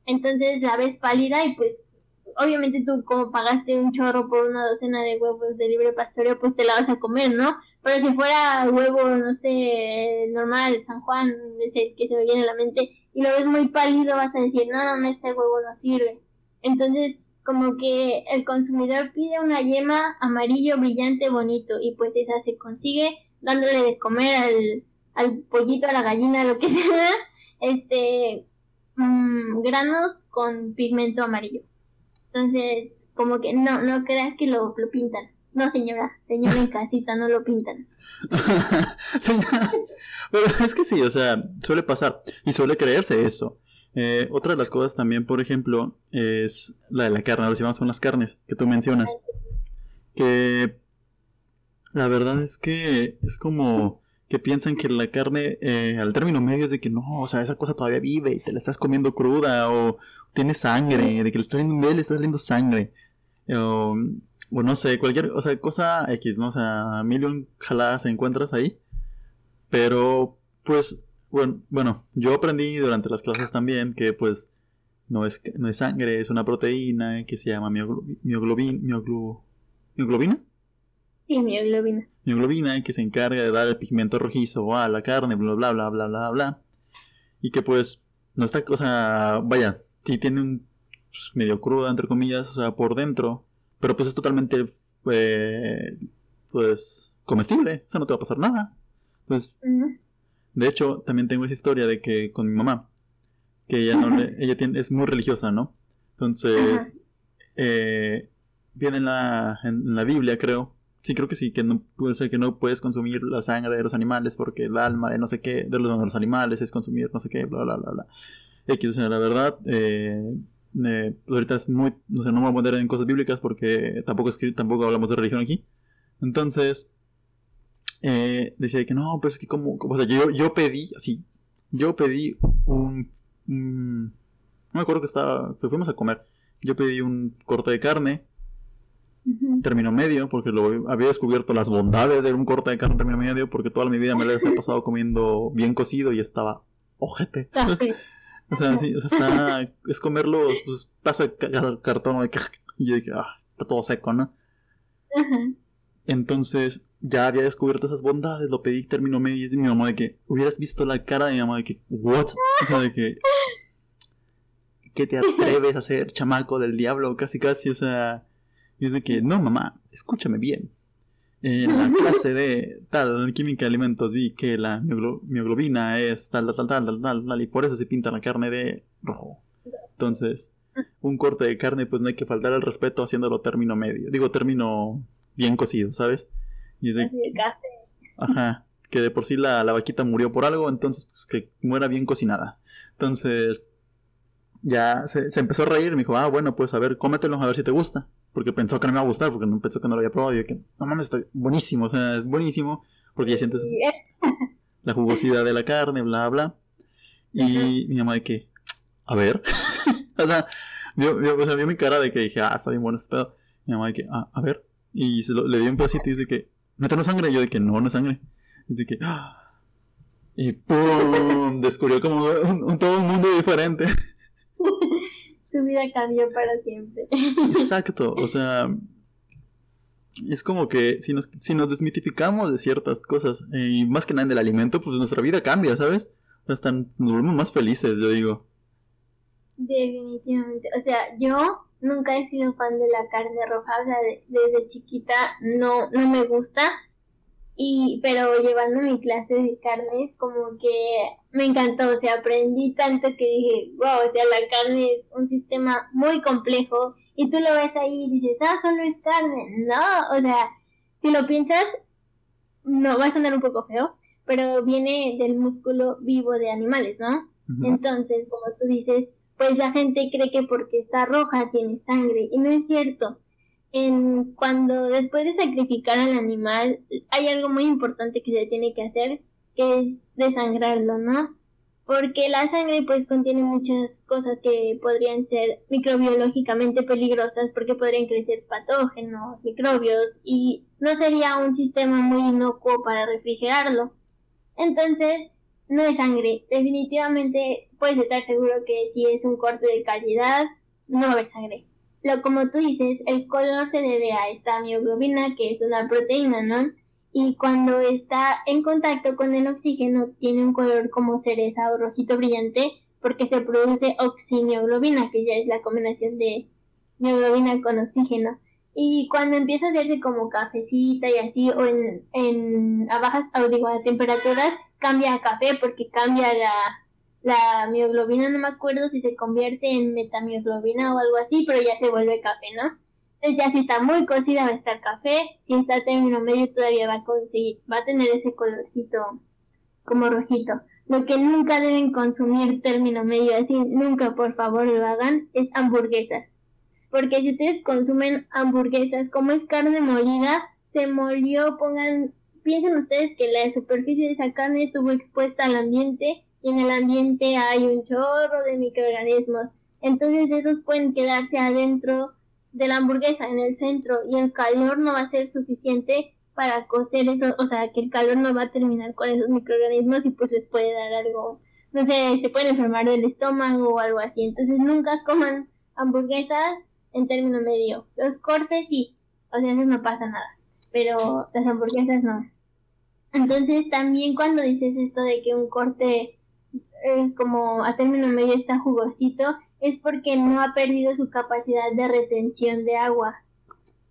Entonces la ves pálida y pues obviamente tú como pagaste un chorro por una docena de huevos de libre pastoreo, pues te la vas a comer, ¿no? Pero si fuera huevo, no sé, normal, San Juan, ese que se me viene a la mente, y lo ves muy pálido, vas a decir, no, no, este huevo no sirve. Entonces, como que el consumidor pide una yema amarillo, brillante, bonito, y pues esa se consigue dándole de comer al, al pollito, a la gallina, lo que *laughs* sea, este, mmm, granos con pigmento amarillo. Entonces, como que no, no creas que lo, lo pintan. No, señora, señora en casita, no lo pintan. *laughs* pero es que sí, o sea, suele pasar y suele creerse eso. Eh, otra de las cosas también, por ejemplo, es la de la carne. Ahora si vamos con las carnes que tú mencionas. Que la verdad es que es como que piensan que la carne, eh, al término medio, es de que no, o sea, esa cosa todavía vive y te la estás comiendo cruda o tiene sangre, de que le está saliendo, le está saliendo sangre. O, no sé, cualquier, o sea, cosa X, ¿no? O sea, millón jaladas encuentras ahí. Pero, pues, bueno, bueno, yo aprendí durante las clases también que, pues, no es, no es sangre, es una proteína que se llama. ¿Mioglobina? Sí, mioglobina. Mioglobina que se encarga de dar el pigmento rojizo a la carne, bla, bla, bla, bla, bla, bla. Y que, pues, no está, cosa vaya, sí tiene un pues, medio cruda, entre comillas, o sea, por dentro, pero pues es totalmente, eh, pues, comestible, o sea, no te va a pasar nada. Pues, de hecho, también tengo esa historia de que con mi mamá, que ella no ella tiene, es muy religiosa, ¿no? Entonces, eh, viene en la, en la Biblia, creo, sí creo que sí, que no puede ser que no puedes consumir la sangre de los animales porque el alma de no sé qué, de los, animales es consumir no sé qué, bla, bla, bla, bla. X, o sea, la verdad, eh, pues ahorita es muy, no sé, no me voy a poner en cosas bíblicas porque tampoco es que tampoco hablamos de religión aquí. Entonces, eh, decía que no, pues es que como, o sea, yo, yo pedí, así, yo pedí un, no me acuerdo que estaba, que fuimos a comer, yo pedí un corte de carne, término medio, porque lo había descubierto las bondades de un corte de carne término medio, porque toda mi vida me lo he *laughs* pasado comiendo bien cocido y estaba ojete. O sea, sí, o sea, está, *laughs* es comerlo, pues paso de cartón de y yo dije, ah, está todo seco, ¿no? Entonces, ya había descubierto esas bondades, lo pedí término medio y es de mi mamá de que hubieras visto la cara de mi mamá de que, what? O sea, de que, *laughs* ¿qué te atreves a hacer, chamaco del diablo? Casi, casi, o sea, y es de que, no, mamá, escúchame bien en la *laughs* clase de tal, en química de alimentos, vi que la mioglobina es tal, tal, tal, tal, tal, tal, y por eso se pinta la carne de rojo. Entonces, un corte de carne, pues no hay que faltar al respeto haciéndolo término medio. Digo, término bien cocido, ¿sabes? Y es de, ajá, que de por sí la, la vaquita murió por algo, entonces, pues que muera bien cocinada. Entonces, ya se, se empezó a reír, me dijo, ah, bueno, pues a ver, cómetelo, a ver si te gusta porque pensó que no me iba a gustar, porque no pensó que no lo había probado. Y yo que, no mames, está buenísimo, o sea, es buenísimo, porque ya sientes *laughs* la jugosidad de la carne, bla, bla. Y mi mamá de que, a ver, *laughs* o sea, vio, vio, o sea, vio mi cara de que dije, ah, está bien bueno este pedo. Mi mamá de que, ah, a ver, y se lo, le dio un pedacito y dice que, ¿no no sangre? Y yo de que, no, no es sangre. Y dice que, ah. Y ¡pum! Descubrió como un, todo un mundo diferente *laughs* su vida cambió para siempre. Exacto, o sea, es como que si nos, si nos desmitificamos de ciertas cosas, eh, y más que nada del alimento, pues nuestra vida cambia, ¿sabes? Están, nos volvemos más felices, yo digo. Definitivamente, o sea, yo nunca he sido fan de la carne roja, o sea, desde chiquita no, no me gusta. Y pero llevando mi clase de carnes como que me encantó, o sea, aprendí tanto que dije, wow, o sea, la carne es un sistema muy complejo y tú lo ves ahí y dices, ah, solo es carne. No, o sea, si lo piensas, no va a sonar un poco feo, pero viene del músculo vivo de animales, ¿no? Entonces, como tú dices, pues la gente cree que porque está roja tiene sangre y no es cierto. En, cuando después de sacrificar al animal hay algo muy importante que se tiene que hacer, que es desangrarlo, ¿no? porque la sangre pues contiene muchas cosas que podrían ser microbiológicamente peligrosas porque podrían crecer patógenos, microbios y no sería un sistema muy inocuo para refrigerarlo. Entonces, no es sangre. Definitivamente puedes estar seguro que si es un corte de calidad, no va a haber sangre. Lo como tú dices, el color se debe a esta mioglobina, que es una proteína, ¿no? y cuando está en contacto con el oxígeno tiene un color como cereza o rojito brillante porque se produce oximioglobina, que ya es la combinación de mioglobina con oxígeno. Y cuando empieza a hacerse como cafecita y así, o en, en a bajas o digo, a temperaturas, cambia a café porque cambia la, la mioglobina, no me acuerdo si se convierte en metamioglobina o algo así, pero ya se vuelve café, ¿no? Entonces ya si está muy cocida va a estar café, si está término medio todavía va a conseguir, va a tener ese colorcito como rojito. Lo que nunca deben consumir término medio así, nunca por favor lo hagan, es hamburguesas. Porque si ustedes consumen hamburguesas, como es carne molida, se molió, pongan, piensen ustedes que la superficie de esa carne estuvo expuesta al ambiente y en el ambiente hay un chorro de microorganismos. Entonces esos pueden quedarse adentro de la hamburguesa en el centro y el calor no va a ser suficiente para cocer eso, o sea, que el calor no va a terminar con esos microorganismos y pues les puede dar algo, no sé, se pueden enfermar del estómago o algo así. Entonces nunca coman hamburguesas en término medio. Los cortes sí, o sea, eso no pasa nada, pero las hamburguesas no. Entonces también cuando dices esto de que un corte eh, como a término medio está jugosito, es porque no ha perdido su capacidad de retención de agua.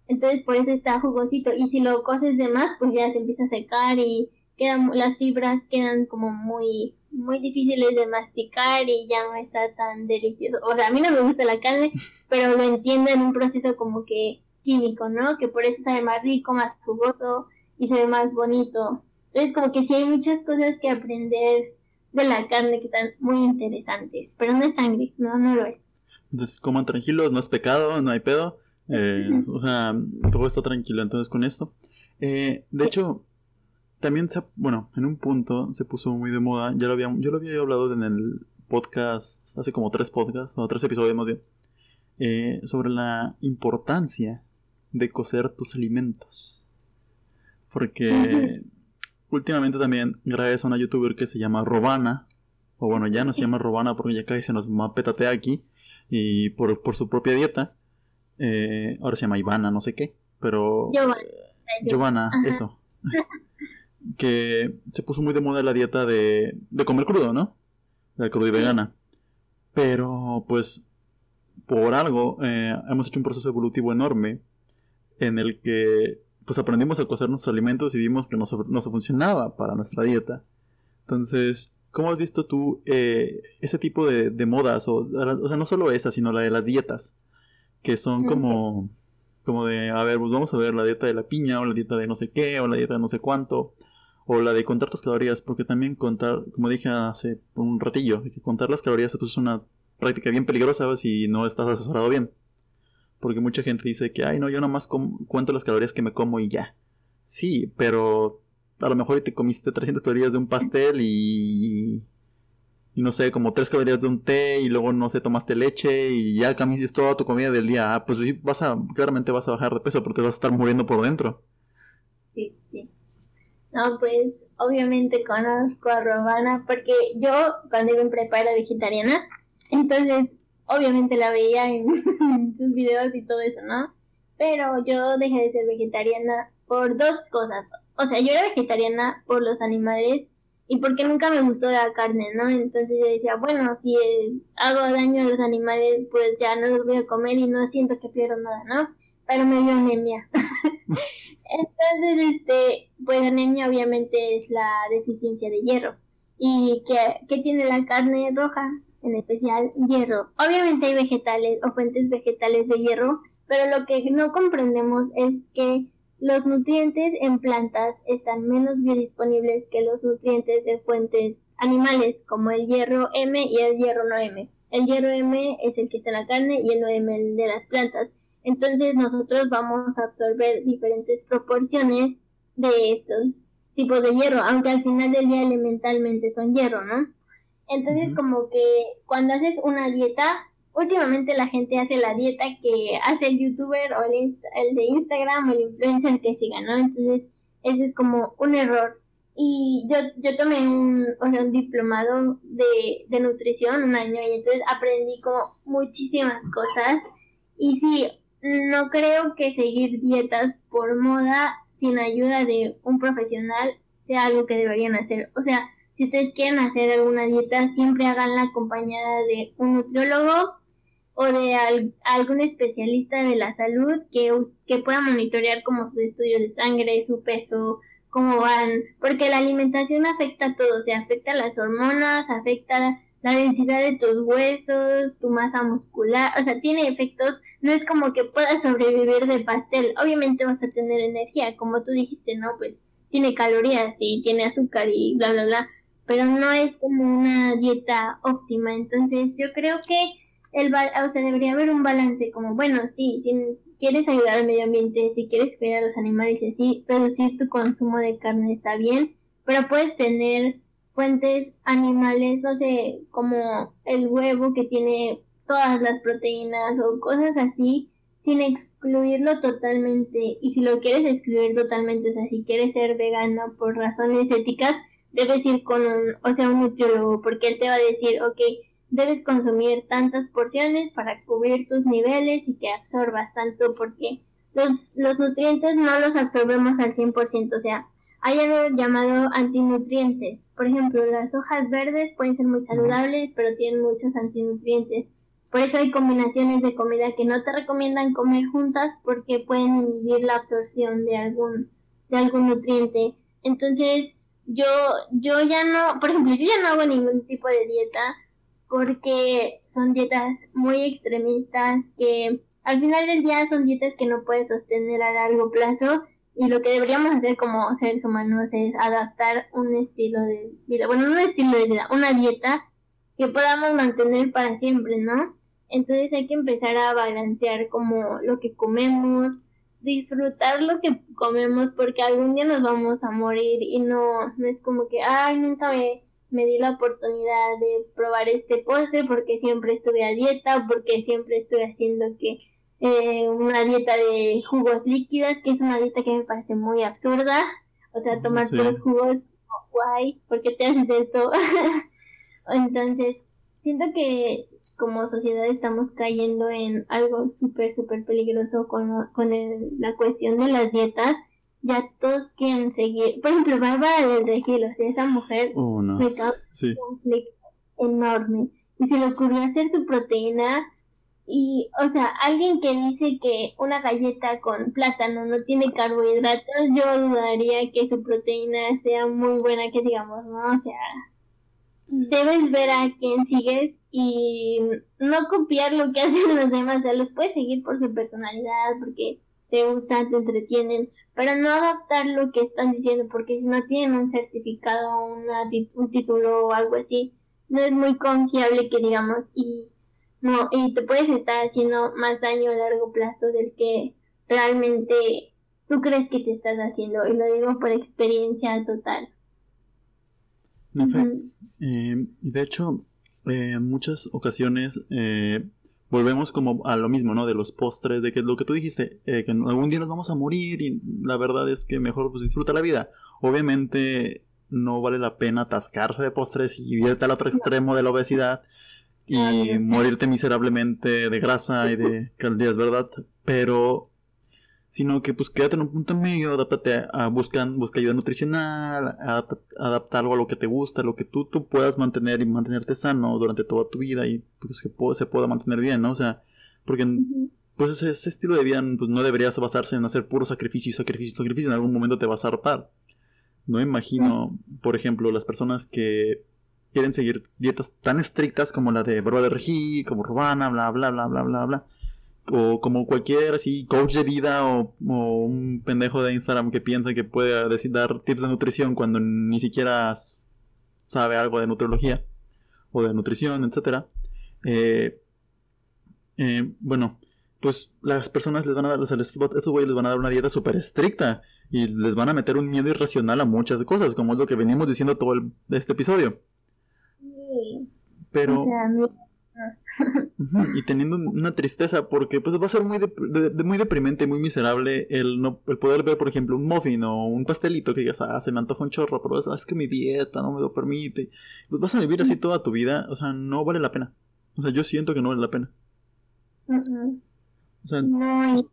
Entonces por eso está jugosito. Y si lo coces de más, pues ya se empieza a secar y quedan, las fibras quedan como muy, muy difíciles de masticar y ya no está tan delicioso. O sea, a mí no me gusta la carne, *laughs* pero lo entiendo en un proceso como que químico, ¿no? Que por eso sabe más rico, más jugoso y se ve más bonito. Entonces como que sí hay muchas cosas que aprender de la carne que están muy interesantes, pero no es sangre, no, no lo es. Entonces coman tranquilos, no es pecado, no hay pedo. Eh, o sea, todo está tranquilo entonces con esto. Eh, de hecho, también se, bueno, en un punto se puso muy de moda, ya lo había, yo lo había hablado en el podcast, hace como tres podcasts, o tres episodios más bien, eh, sobre la importancia de cocer tus alimentos. Porque últimamente también, gracias a una youtuber que se llama Robana, o bueno, ya no se llama Robana porque ya casi se nos mapetatea aquí, y por, por su propia dieta, eh, ahora se llama Ivana, no sé qué, pero... Giovanna. eso. *laughs* que se puso muy de moda la dieta de, de comer crudo, ¿no? La crudo y vegana. Pero, pues, por algo, eh, hemos hecho un proceso evolutivo enorme en el que pues aprendimos a cocer nuestros alimentos y vimos que no, se funcionaba para nuestra dieta. Entonces, ¿cómo has visto tú eh, ese tipo de, modas? O, o, sea, no solo esa, sino la de las dietas, que son como, como de, a ver, pues vamos a ver la dieta de la piña, o la dieta de no sé qué, o la dieta de no sé cuánto, o la de contar tus calorías, porque también contar, como dije hace un ratillo, que contar las calorías pues, es una práctica bien peligrosa si no estás asesorado bien. Porque mucha gente dice que, ay, no, yo nomás cuento las calorías que me como y ya. Sí, pero a lo mejor te comiste 300 calorías de un pastel y, y no sé, como 3 calorías de un té y luego, no sé, tomaste leche y ya cambiaste toda tu comida del día. Ah, pues vas a, claramente vas a bajar de peso porque vas a estar muriendo por dentro. Sí, sí. No, pues obviamente conozco a Robana porque yo cuando iba en prepa era vegetariana. Entonces obviamente la veía en, *laughs* sus videos y todo eso, ¿no? Pero yo dejé de ser vegetariana por dos cosas. O sea, yo era vegetariana por los animales y porque nunca me gustó la carne, ¿no? Entonces yo decía, bueno, si hago daño a los animales, pues ya no los voy a comer y no siento que pierdo nada, ¿no? Pero me dio anemia. *laughs* Entonces, este, pues anemia obviamente es la deficiencia de hierro. ¿Y qué, qué tiene la carne roja? En especial hierro. Obviamente hay vegetales o fuentes vegetales de hierro, pero lo que no comprendemos es que los nutrientes en plantas están menos biodisponibles que los nutrientes de fuentes animales, como el hierro M y el hierro no M. El hierro M es el que está en la carne y el no M el de las plantas. Entonces nosotros vamos a absorber diferentes proporciones de estos tipos de hierro, aunque al final del día elementalmente son hierro, ¿no? Entonces como que cuando haces una dieta últimamente la gente hace la dieta que hace el youtuber o el, el de Instagram o el influencer que siga, ¿no? Entonces, eso es como un error. Y yo, yo tomé un, o sea, un diplomado de, de nutrición un año y entonces aprendí como muchísimas cosas. Y sí, no creo que seguir dietas por moda sin ayuda de un profesional sea algo que deberían hacer. O sea, si ustedes quieren hacer alguna dieta, siempre háganla acompañada de un nutriólogo o de algún especialista de la salud que, que pueda monitorear como sus estudios de sangre, su peso, cómo van, porque la alimentación afecta a todo, o sea, afecta las hormonas, afecta la densidad de tus huesos, tu masa muscular, o sea, tiene efectos, no es como que puedas sobrevivir de pastel, obviamente vas a tener energía, como tú dijiste, ¿no? Pues tiene calorías y tiene azúcar y bla, bla, bla, pero no es como una dieta óptima, entonces yo creo que el o sea, debería haber un balance como, bueno, sí, si quieres ayudar al medio ambiente, si quieres cuidar a los animales y así, reducir tu consumo de carne está bien, pero puedes tener fuentes animales, no sé, como el huevo que tiene todas las proteínas o cosas así, sin excluirlo totalmente. Y si lo quieres excluir totalmente, o sea, si quieres ser vegano por razones éticas, debes ir con un, o sea, un nutriólogo, porque él te va a decir, ok, debes consumir tantas porciones para cubrir tus niveles y que absorbas tanto porque los, los nutrientes no los absorbemos al 100%, o sea, hay algo llamado antinutrientes. Por ejemplo, las hojas verdes pueden ser muy saludables, pero tienen muchos antinutrientes. Por eso hay combinaciones de comida que no te recomiendan comer juntas porque pueden inhibir la absorción de algún, de algún nutriente. Entonces, yo, yo ya no, por ejemplo, yo ya no hago ningún tipo de dieta porque son dietas muy extremistas que al final del día son dietas que no puedes sostener a largo plazo y lo que deberíamos hacer como seres humanos es adaptar un estilo de vida, bueno, no un estilo de vida, una dieta que podamos mantener para siempre, ¿no? Entonces hay que empezar a balancear como lo que comemos, disfrutar lo que comemos porque algún día nos vamos a morir y no, no es como que, ay, nunca me me di la oportunidad de probar este postre porque siempre estuve a dieta, porque siempre estuve haciendo que eh, una dieta de jugos líquidos, que es una dieta que me parece muy absurda. O sea, tomar todos los jugos, guay, porque te haces esto. *laughs* Entonces, siento que como sociedad estamos cayendo en algo súper, súper peligroso con, con la cuestión de las dietas ya todos quieren seguir. Por ejemplo, Bárbara del Regil, o sea, esa mujer oh, me causa un conflicto enorme. Y se le ocurrió hacer su proteína. Y, o sea, alguien que dice que una galleta con plátano no tiene carbohidratos, yo dudaría que su proteína sea muy buena, que digamos, ¿no? O sea, debes ver a quién sigues y no copiar lo que hacen los demás, o sea, los puedes seguir por su personalidad, porque te gustan, te entretienen, pero no adaptar lo que están diciendo, porque si no tienen un certificado, un título o algo así, no es muy confiable que digamos, y no, y te puedes estar haciendo más daño a largo plazo del que realmente tú crees que te estás haciendo, y lo digo por experiencia total. Eh, de hecho, eh, en muchas ocasiones eh, volvemos como a lo mismo, ¿no? De los postres, de que lo que tú dijiste, eh, que algún día nos vamos a morir y la verdad es que mejor pues disfruta la vida. Obviamente no vale la pena atascarse de postres y irte al otro extremo de la obesidad y morirte miserablemente de grasa y de calorías, ¿verdad? Pero sino que pues quédate en un punto medio, adáptate a, buscar, busca ayuda nutricional, adapta, algo a lo que te gusta, lo que tú, tú puedas mantener y mantenerte sano durante toda tu vida y pues que se pueda mantener bien, ¿no? O sea, porque pues ese, estilo de vida pues, no deberías basarse en hacer puro sacrificio y sacrificio y sacrificio, en algún momento te vas a hartar. No imagino, por ejemplo, las personas que quieren seguir dietas tan estrictas como la de Brother G, como Urbana, bla, bla, bla, bla, bla, bla o como cualquier así coach de vida o, un pendejo de Instagram que piensa que puede decir, dar tips de nutrición cuando ni siquiera sabe algo de nutriología o de nutrición, etcétera. Eh, eh, bueno, pues las personas les van a dar, estos güeyes les van a dar una dieta súper estricta y les van a meter un miedo irracional a muchas cosas, como es lo que venimos diciendo todo el, este episodio. Pero y teniendo una tristeza porque pues va a ser muy, muy deprimente, muy miserable el no el poder ver, por ejemplo, un muffin o un pastelito que digas, ah, se me antoja un chorro, pero es que mi dieta no me lo permite. Pues vas a vivir así toda tu vida, o sea, no vale la pena. O sea, yo siento que no vale la pena. O sea, no,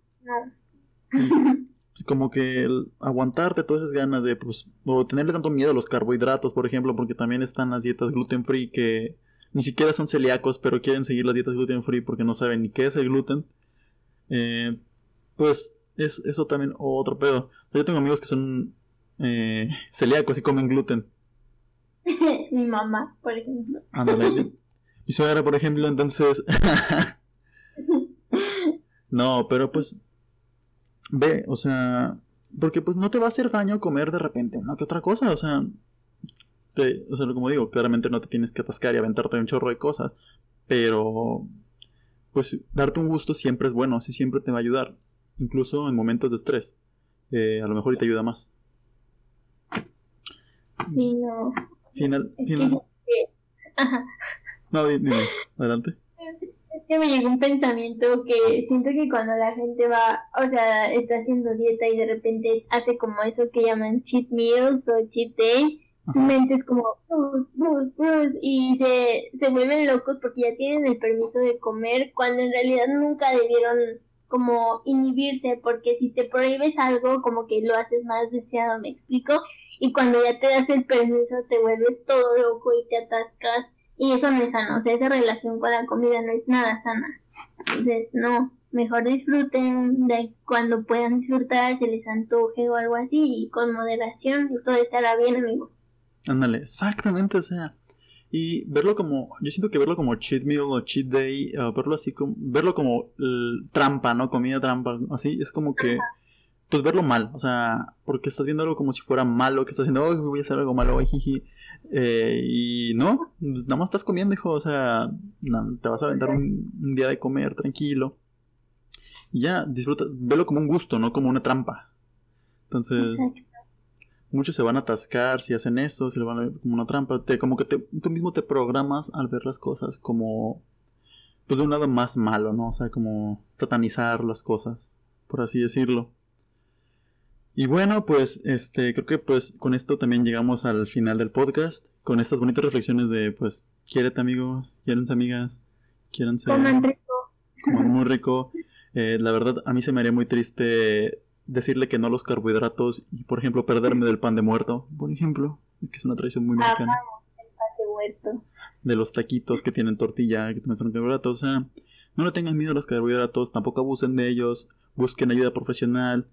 *laughs* como que el aguantarte todas esas ganas de, pues, o tenerle tanto miedo a los carbohidratos, por ejemplo, porque también están las dietas gluten free que ni siquiera son celíacos, pero quieren seguir las dietas gluten free porque no saben ni qué es el gluten, eh, pues es eso también otro pedo. Yo tengo amigos que son eh, celíacos y comen gluten. *laughs* Mi mamá, por ejemplo. Ándale. *laughs* Mi suegra, por ejemplo, entonces... *laughs* no, pero pues... Ve, o sea... Porque pues no te va a hacer daño comer de repente ¿no? que otra cosa, o sea o sea, como digo, claramente no te tienes que atascar y aventarte un chorro de cosas, pero pues darte un gusto siempre es bueno, así siempre te va a ayudar, incluso en momentos de estrés. Eh, a lo mejor y te ayuda más. Sí, no. Final, final. No, dime, adelante. Es que me llegó un pensamiento que siento que cuando la gente va, o sea, está haciendo dieta y de repente hace como eso que llaman cheat meals o cheat days, su mente es como Bruce, Bruce, Bruce y se, se vuelven locos porque ya tienen el permiso de comer cuando en realidad nunca debieron como inhibirse porque si te prohíbes algo como que lo haces más deseado, me explico, y cuando ya te das el permiso te vuelves todo loco y te atascas y eso no es sano, o sea, esa relación con la comida no es nada sana. Entonces, no, mejor disfruten de cuando puedan disfrutar, se les antoje o algo así y con moderación y todo estará bien, amigos. Ándale, exactamente, o sea. Y verlo como, yo siento que verlo como cheat meal o cheat day, verlo así como, verlo como trampa, ¿no? Comida trampa, así, es como que, pues verlo mal, o sea, porque estás viendo algo como si fuera malo, que estás haciendo, oh, voy a hacer algo malo, jiji. Eh, y no, pues nada más estás comiendo, hijo, o sea, te vas a aventar un, día de comer tranquilo. Y ya, disfruta, verlo como un gusto, no como una trampa. Entonces, muchos se van a atascar si hacen eso, si lo van a ver como una trampa. Te, como que tú mismo te programas al ver las cosas como, pues de un lado más malo, ¿no? O sea, como satanizar las cosas, por así decirlo. Y bueno, pues este, creo que pues con esto también llegamos al final del podcast, con estas bonitas reflexiones de pues, quiérete amigos, quiérense amigas, quiérense... Coman rico. Coman muy rico. Eh, la verdad, a mí se me haría muy triste decirle que no a los carbohidratos y, por ejemplo, perderme del pan de muerto, por ejemplo, que es una tradición muy mexicana. el pan de muerto. De los taquitos que tienen tortilla, que también son carbohidratos. O sea, no le tengan miedo a los carbohidratos, tampoco abusen de ellos, busquen ayuda profesional.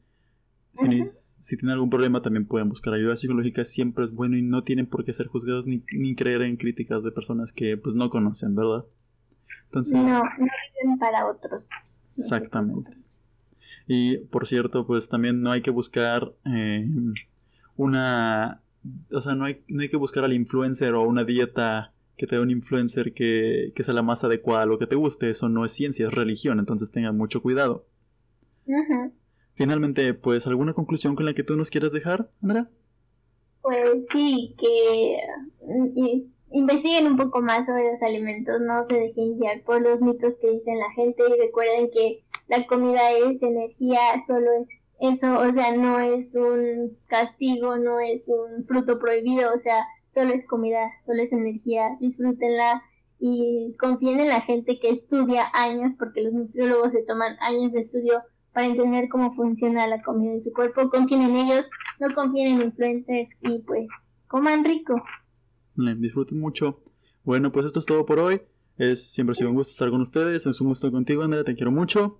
Si, tienen algún problema, también pueden buscar ayuda psicológica, siempre es bueno y no tienen por qué ser juzgados ni, ni creer en críticas de personas que pues no conocen, ¿verdad? Entonces, no, no viven para otros. Exactamente. Y por cierto, pues también no hay que buscar eh, una... O sea, no hay, no hay que buscar al influencer o una dieta que te dé un influencer que, que sea la más adecuada a lo que te guste. Eso no es ciencia, es religión, entonces tengan mucho cuidado. Finalmente, pues, ¿alguna conclusión con la que tú nos quieras dejar, Andrea? Pues sí, que mm, investiguen un poco más sobre los alimentos, no se dejen guiar por los mitos que dicen la gente y recuerden que la comida es energía, solo es eso, o sea, no es un castigo, no es un fruto prohibido, o sea, solo es comida, solo es energía, disfrútenla y confíen en la gente que estudia años, porque los nutriólogos se toman años de estudio para entender cómo funciona la comida en su cuerpo, confíen en ellos, no confíen en influencers y pues coman rico. Disfruten mucho. Bueno, pues esto es todo por hoy. Es siempre ha sido un gusto estar con ustedes, es un gusto contigo, Andrea, te quiero mucho.